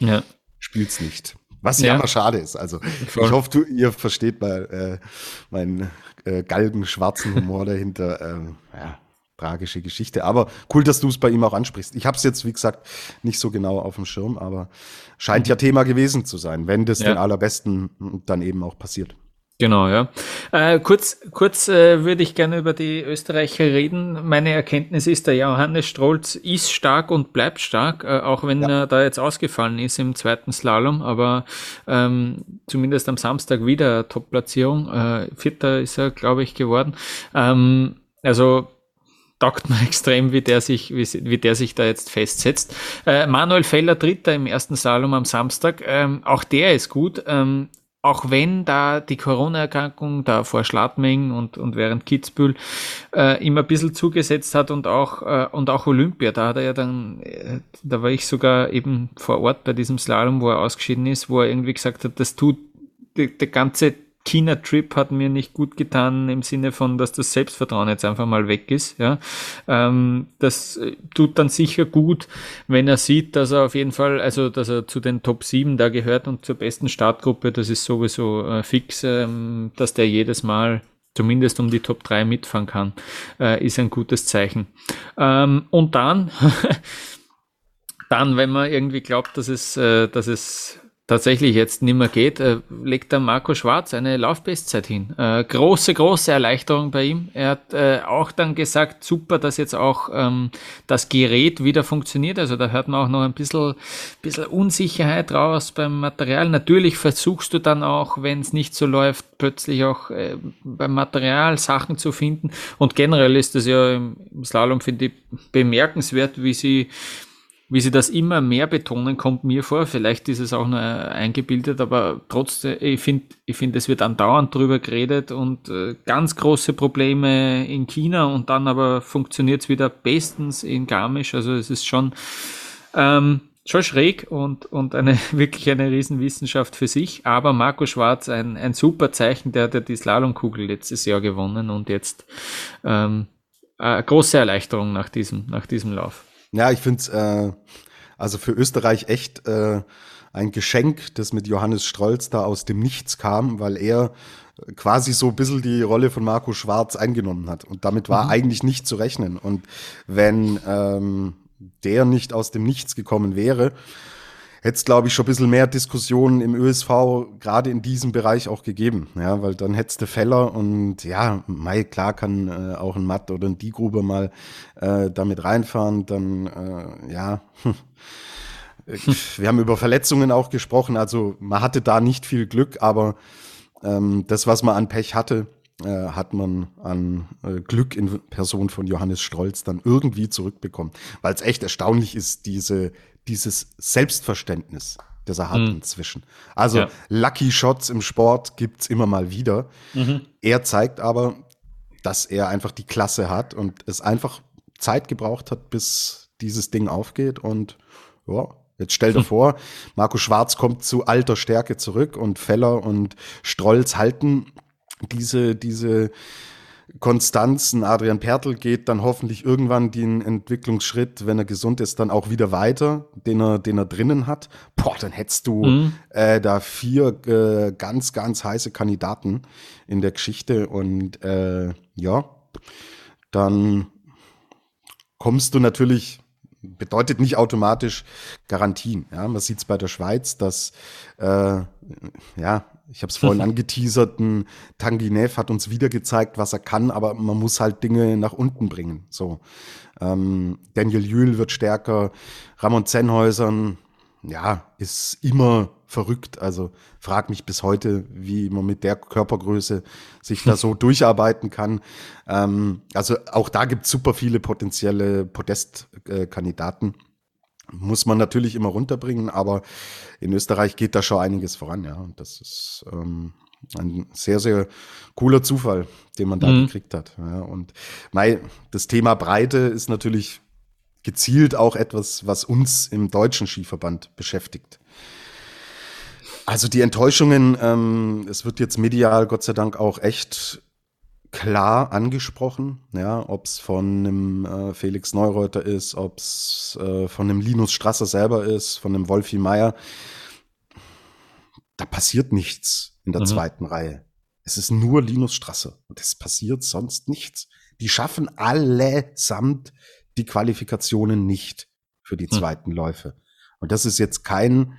ja. spielt's nicht. Was ja, immer schade ist. Also Voll. ich hoffe, du, ihr versteht mal äh, meinen äh, galgenschwarzen Humor dahinter. Ähm, ja, tragische Geschichte. Aber cool, dass du es bei ihm auch ansprichst. Ich habe es jetzt, wie gesagt, nicht so genau auf dem Schirm, aber scheint ja Thema gewesen zu sein, wenn das ja. den allerbesten dann eben auch passiert. Genau, ja. Äh, kurz kurz äh, würde ich gerne über die Österreicher reden. Meine Erkenntnis ist, der Johannes Strolz ist stark und bleibt stark, äh, auch wenn ja. er da jetzt ausgefallen ist im zweiten Slalom, aber ähm, zumindest am Samstag wieder Top-Platzierung. Äh, Vierter ist er, glaube ich, geworden. Ähm, also taugt mir extrem, wie der sich, wie, wie der sich da jetzt festsetzt. Äh, Manuel Feller Dritter im ersten Slalom am Samstag. Ähm, auch der ist gut. Ähm, auch wenn da die Corona-Erkrankung da vor Schladming und, und während Kitzbühel äh, immer ein bisschen zugesetzt hat und auch, äh, und auch Olympia, da hat er ja dann, äh, da war ich sogar eben vor Ort bei diesem Slalom, wo er ausgeschieden ist, wo er irgendwie gesagt hat, das tut die ganze China-Trip hat mir nicht gut getan im Sinne von, dass das Selbstvertrauen jetzt einfach mal weg ist. Ja, ähm, das äh, tut dann sicher gut, wenn er sieht, dass er auf jeden Fall, also dass er zu den Top 7 da gehört und zur besten Startgruppe. Das ist sowieso äh, fix, ähm, dass der jedes Mal zumindest um die Top 3 mitfahren kann, äh, ist ein gutes Zeichen. Ähm, und dann, dann, wenn man irgendwie glaubt, dass es, äh, dass es tatsächlich jetzt nicht mehr geht, äh, legt der Marco Schwarz eine Laufbestzeit hin. Äh, große, große Erleichterung bei ihm. Er hat äh, auch dann gesagt, super, dass jetzt auch ähm, das Gerät wieder funktioniert. Also da hört man auch noch ein bisschen, bisschen Unsicherheit raus beim Material. Natürlich versuchst du dann auch, wenn es nicht so läuft, plötzlich auch äh, beim Material Sachen zu finden. Und generell ist das ja im Slalom, finde ich, bemerkenswert, wie sie wie sie das immer mehr betonen, kommt mir vor. Vielleicht ist es auch nur eingebildet, aber trotzdem, ich finde, ich finde, es wird andauernd drüber geredet und äh, ganz große Probleme in China und dann aber funktioniert es wieder bestens in Garmisch. Also es ist schon, ähm, schon schräg und, und eine wirklich eine Riesenwissenschaft für sich. Aber Marco Schwarz, ein, ein super Zeichen, der hat ja die Slalomkugel letztes Jahr gewonnen und jetzt ähm, große Erleichterung nach diesem, nach diesem Lauf. Ja, ich finde es äh, also für Österreich echt äh, ein Geschenk, das mit Johannes Strolz da aus dem Nichts kam, weil er quasi so ein bisschen die Rolle von Marco Schwarz eingenommen hat. Und damit war mhm. eigentlich nicht zu rechnen. Und wenn ähm, der nicht aus dem Nichts gekommen wäre, hätte es, glaube ich, schon ein bisschen mehr Diskussionen im ÖSV gerade in diesem Bereich auch gegeben. Ja, weil dann hättest du Feller und ja, Mai, klar kann äh, auch ein Matt oder ein Die-Gruber mal äh, damit reinfahren, dann äh, ja. Wir haben über Verletzungen auch gesprochen, also man hatte da nicht viel Glück, aber ähm, das, was man an Pech hatte, äh, hat man an äh, Glück in Person von Johannes Strolz dann irgendwie zurückbekommen. Weil es echt erstaunlich ist, diese dieses Selbstverständnis, das er hat mhm. inzwischen. Also ja. Lucky Shots im Sport gibt es immer mal wieder. Mhm. Er zeigt aber, dass er einfach die Klasse hat und es einfach Zeit gebraucht hat, bis dieses Ding aufgeht. Und ja, jetzt stell dir vor, Marco Schwarz kommt zu alter Stärke zurück und Feller und Strolz halten diese, diese Konstanz, ein Adrian Pertl geht dann hoffentlich irgendwann den Entwicklungsschritt, wenn er gesund ist, dann auch wieder weiter, den er, den er drinnen hat. Boah, dann hättest du mhm. äh, da vier äh, ganz, ganz heiße Kandidaten in der Geschichte und äh, ja, dann kommst du natürlich bedeutet nicht automatisch Garantien. Ja, man sieht es bei der Schweiz, dass äh, ja ich habe es vorhin angeteasert, ein Tanginev hat uns wieder gezeigt, was er kann, aber man muss halt Dinge nach unten bringen. So, ähm, Daniel Jühl wird stärker, Ramon Zenhäusern, ja, ist immer verrückt. Also frag mich bis heute, wie man mit der Körpergröße sich da so durcharbeiten kann. Ähm, also auch da gibt es super viele potenzielle Podestkandidaten. Muss man natürlich immer runterbringen, aber in Österreich geht da schon einiges voran, ja. Und das ist ähm, ein sehr, sehr cooler Zufall, den man da mhm. gekriegt hat. Ja. Und mei, das Thema Breite ist natürlich gezielt auch etwas, was uns im deutschen Skiverband beschäftigt. Also die Enttäuschungen, ähm, es wird jetzt medial Gott sei Dank auch echt klar angesprochen, ja, ob es von einem äh, Felix Neureuter ist, ob es äh, von einem Linus Strasser selber ist, von einem Wolfi Meier. Da passiert nichts in der mhm. zweiten Reihe. Es ist nur Linus Strasser und es passiert sonst nichts. Die schaffen allesamt die Qualifikationen nicht für die mhm. zweiten mhm. Läufe. Und das ist jetzt kein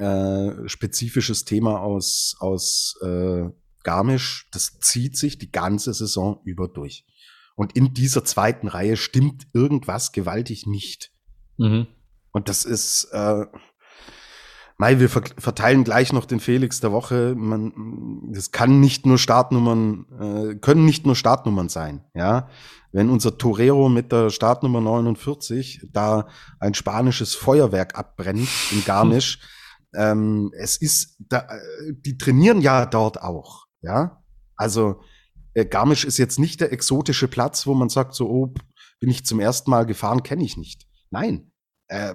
äh, spezifisches Thema aus, aus äh, Garmisch, das zieht sich die ganze Saison über durch. Und in dieser zweiten Reihe stimmt irgendwas gewaltig nicht. Mhm. Und das ist, äh, Mai, wir verteilen gleich noch den Felix der Woche. Man, das kann nicht nur Startnummern, äh, können nicht nur Startnummern sein, ja. Wenn unser Torero mit der Startnummer 49 da ein spanisches Feuerwerk abbrennt in Garmisch, ähm, es ist, da, äh, die trainieren ja dort auch. Ja, also äh, Garmisch ist jetzt nicht der exotische Platz, wo man sagt, so, oh, bin ich zum ersten Mal gefahren, kenne ich nicht. Nein, äh,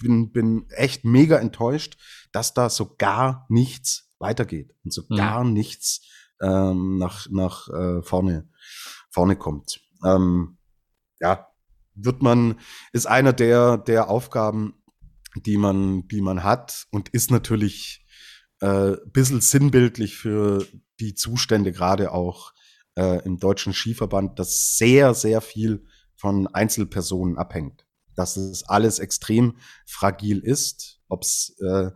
bin, bin echt mega enttäuscht, dass da so gar nichts weitergeht und so mhm. gar nichts ähm, nach, nach äh, vorne, vorne kommt. Ähm, ja, wird man, ist einer der, der Aufgaben, die man, die man hat und ist natürlich äh, bisschen sinnbildlich für die Zustände gerade auch äh, im deutschen Skiverband, dass sehr, sehr viel von Einzelpersonen abhängt. Dass es alles extrem fragil ist, ob es äh,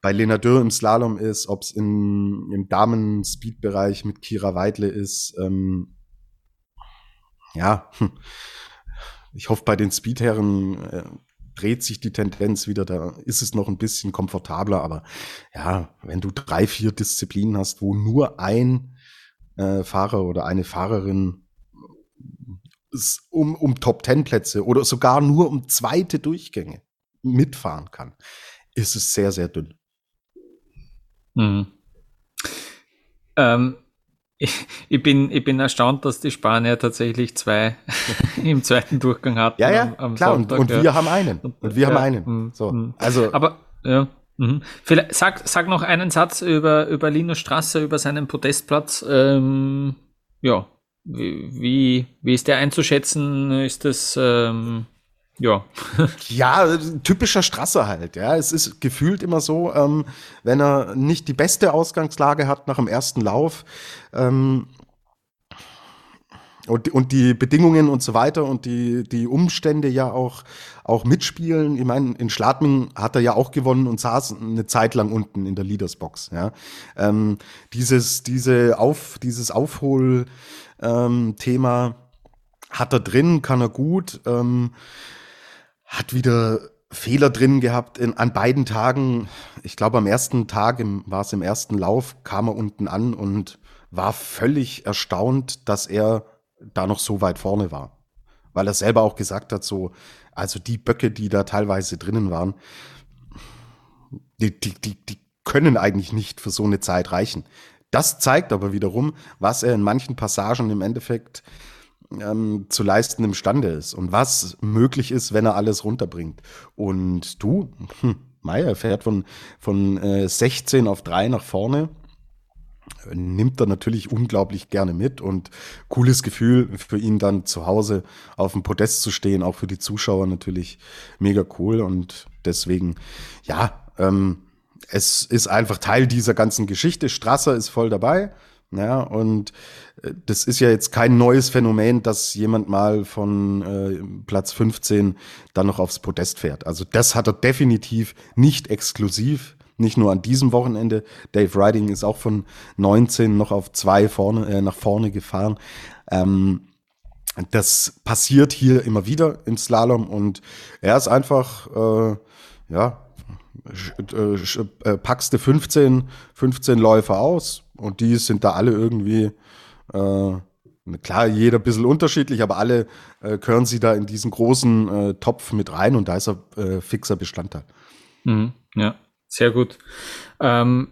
bei Lena Dürr im Slalom ist, ob es im Damen-Speed-Bereich mit Kira Weidle ist. Ähm, ja, hm. ich hoffe, bei den Speedherren äh, dreht sich die Tendenz wieder, da ist es noch ein bisschen komfortabler, aber ja, wenn du drei, vier Disziplinen hast, wo nur ein äh, Fahrer oder eine Fahrerin um, um Top Ten Plätze oder sogar nur um zweite Durchgänge mitfahren kann, ist es sehr, sehr dünn. Mhm. Ähm, ich, bin, ich bin erstaunt, dass die Spanier tatsächlich zwei im zweiten Durchgang hatten. Ja, ja, am, am klar. Sonntag, und, und ja. wir haben einen. Und wir ja, haben einen. Mhm, so, mhm. also. Aber, ja. Mhm. Vielleicht, sag, sag noch einen Satz über, über Linus Strasser, über seinen Podestplatz. Ähm, ja, wie, wie ist der einzuschätzen? Ist das, ähm, ja. ja, typischer Strasser halt, ja. Es ist gefühlt immer so, ähm, wenn er nicht die beste Ausgangslage hat nach dem ersten Lauf, ähm, und, und die Bedingungen und so weiter und die, die Umstände ja auch, auch mitspielen. Ich meine, in Schladming hat er ja auch gewonnen und saß eine Zeit lang unten in der Leadersbox. Ja. Ähm, dieses, diese Auf, dieses Aufhol-Thema ähm, hat er drin, kann er gut. Ähm, hat wieder Fehler drin gehabt in, an beiden Tagen. Ich glaube, am ersten Tag war es im ersten Lauf, kam er unten an und war völlig erstaunt, dass er da noch so weit vorne war. Weil er selber auch gesagt hat, so, also die Böcke, die da teilweise drinnen waren, die, die, die, die können eigentlich nicht für so eine Zeit reichen. Das zeigt aber wiederum, was er in manchen Passagen im Endeffekt ähm, zu leisten imstande ist und was möglich ist, wenn er alles runterbringt. Und du, hm, Meier fährt von, von äh, 16 auf 3 nach vorne. nimmt er natürlich unglaublich gerne mit und cooles Gefühl für ihn dann zu Hause auf dem Podest zu stehen, auch für die Zuschauer natürlich mega cool und deswegen, ja, ähm, es ist einfach Teil dieser ganzen Geschichte. Strasser ist voll dabei. Ja, und äh, das ist ja jetzt kein neues Phänomen, dass jemand mal von äh, Platz 15 dann noch aufs Podest fährt. Also das hat er definitiv nicht exklusiv nicht nur an diesem Wochenende. Dave Riding ist auch von 19 noch auf zwei vorne, äh, nach vorne gefahren. Ähm, das passiert hier immer wieder im Slalom und er ist einfach, äh, ja, äh, äh, packst du 15, 15 Läufer aus und die sind da alle irgendwie, äh, klar, jeder ein bisschen unterschiedlich, aber alle äh, gehören sie da in diesen großen äh, Topf mit rein und da ist er äh, fixer Bestandteil. Mhm, ja. Sehr gut. Ähm,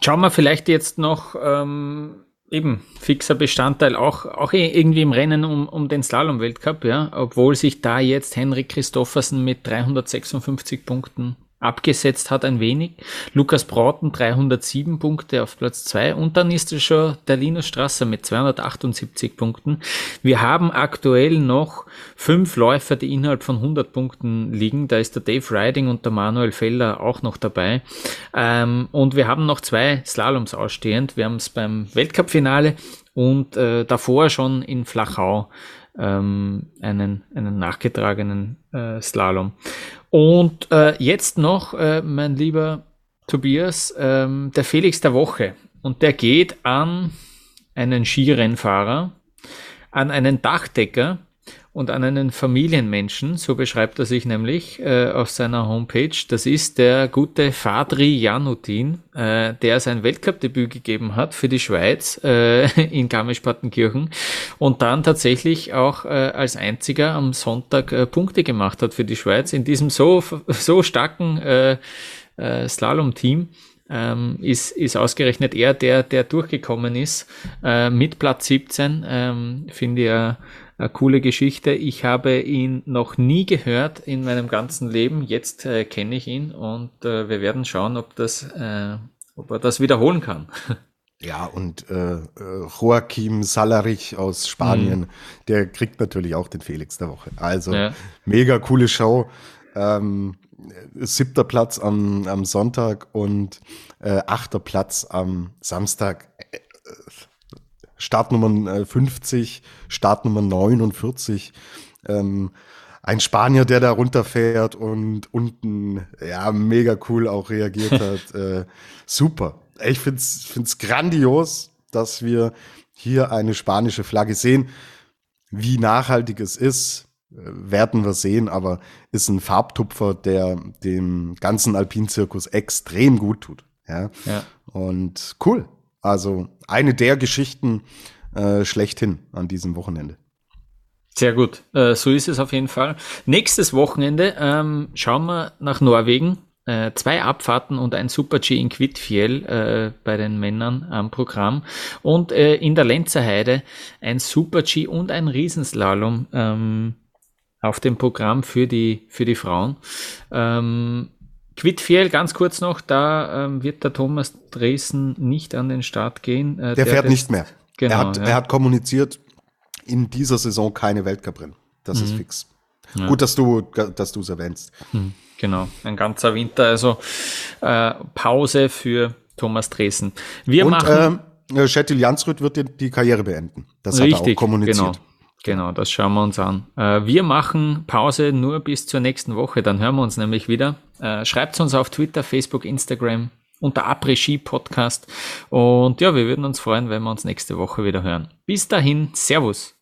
schauen wir vielleicht jetzt noch ähm, eben fixer Bestandteil auch, auch irgendwie im Rennen um, um den Slalom-Weltcup, ja, obwohl sich da jetzt Henrik Christoffersen mit 356 Punkten abgesetzt hat ein wenig. Lukas Brauten 307 Punkte auf Platz 2 und dann ist es schon der Linus Strasser mit 278 Punkten. Wir haben aktuell noch fünf Läufer, die innerhalb von 100 Punkten liegen. Da ist der Dave Riding und der Manuel Feller auch noch dabei. Ähm, und wir haben noch zwei Slaloms ausstehend. Wir haben es beim Weltcup-Finale und äh, davor schon in Flachau ähm, einen, einen nachgetragenen äh, Slalom. Und äh, jetzt noch, äh, mein lieber Tobias, ähm, der Felix der Woche. Und der geht an einen Skirennfahrer, an einen Dachdecker, und an einen Familienmenschen, so beschreibt er sich nämlich äh, auf seiner Homepage. Das ist der gute Fadri Janutin, äh, der sein Weltcup-Debüt gegeben hat für die Schweiz äh, in Garmisch-Partenkirchen und dann tatsächlich auch äh, als einziger am Sonntag äh, Punkte gemacht hat für die Schweiz in diesem so, so starken äh, äh, Slalom-Team. Ähm, ist, ist ausgerechnet er, der, der durchgekommen ist, äh, mit Platz 17, ähm, finde ich ja eine coole Geschichte. Ich habe ihn noch nie gehört in meinem ganzen Leben. Jetzt äh, kenne ich ihn und äh, wir werden schauen, ob, das, äh, ob er das wiederholen kann. Ja, und äh, äh, Joaquim Salarich aus Spanien, mhm. der kriegt natürlich auch den Felix der Woche. Also ja. mega coole Show. Ähm, siebter Platz am, am Sonntag und äh, achter Platz am Samstag. Äh, Startnummer 50, äh, Startnummer 49. Ähm, ein Spanier, der da runterfährt und unten, ja, mega cool auch reagiert hat. äh, super. Ich find's, find's grandios, dass wir hier eine spanische Flagge sehen. Wie nachhaltig es ist, äh, werden wir sehen, aber ist ein Farbtupfer, der dem ganzen Alpinzirkus extrem gut tut. Ja. ja. Und cool. Also eine der Geschichten äh, schlechthin an diesem Wochenende. Sehr gut, äh, so ist es auf jeden Fall. Nächstes Wochenende ähm, schauen wir nach Norwegen. Äh, zwei Abfahrten und ein Super-G in Quidfjell äh, bei den Männern am Programm. Und äh, in der Lenzerheide ein Super-G und ein Riesenslalom ähm, auf dem Programm für die, für die Frauen. Ähm, Quidfiel, ganz kurz noch, da ähm, wird der Thomas Dresen nicht an den Start gehen. Äh, der, der, fährt nicht mehr. Genau, er, hat, ja. er hat kommuniziert, in dieser Saison keine Weltcuprennen. Das mhm. ist fix. Ja. Gut, dass du dass du es erwähnst. Mhm. Genau, ein ganzer Winter, also äh, Pause für Thomas Dresen. Wir Und, machen. Äh, Schettil Jansrud wird die, die, Karriere beenden. Das richtig, hat er auch kommuniziert. Genau. Genau, das schauen wir uns an. Äh, wir machen Pause nur bis zur nächsten Woche, dann hören wir uns nämlich wieder. Äh, schreibt uns auf Twitter, Facebook, Instagram unter Après-Ski Podcast. Und ja, wir würden uns freuen, wenn wir uns nächste Woche wieder hören. Bis dahin, Servus.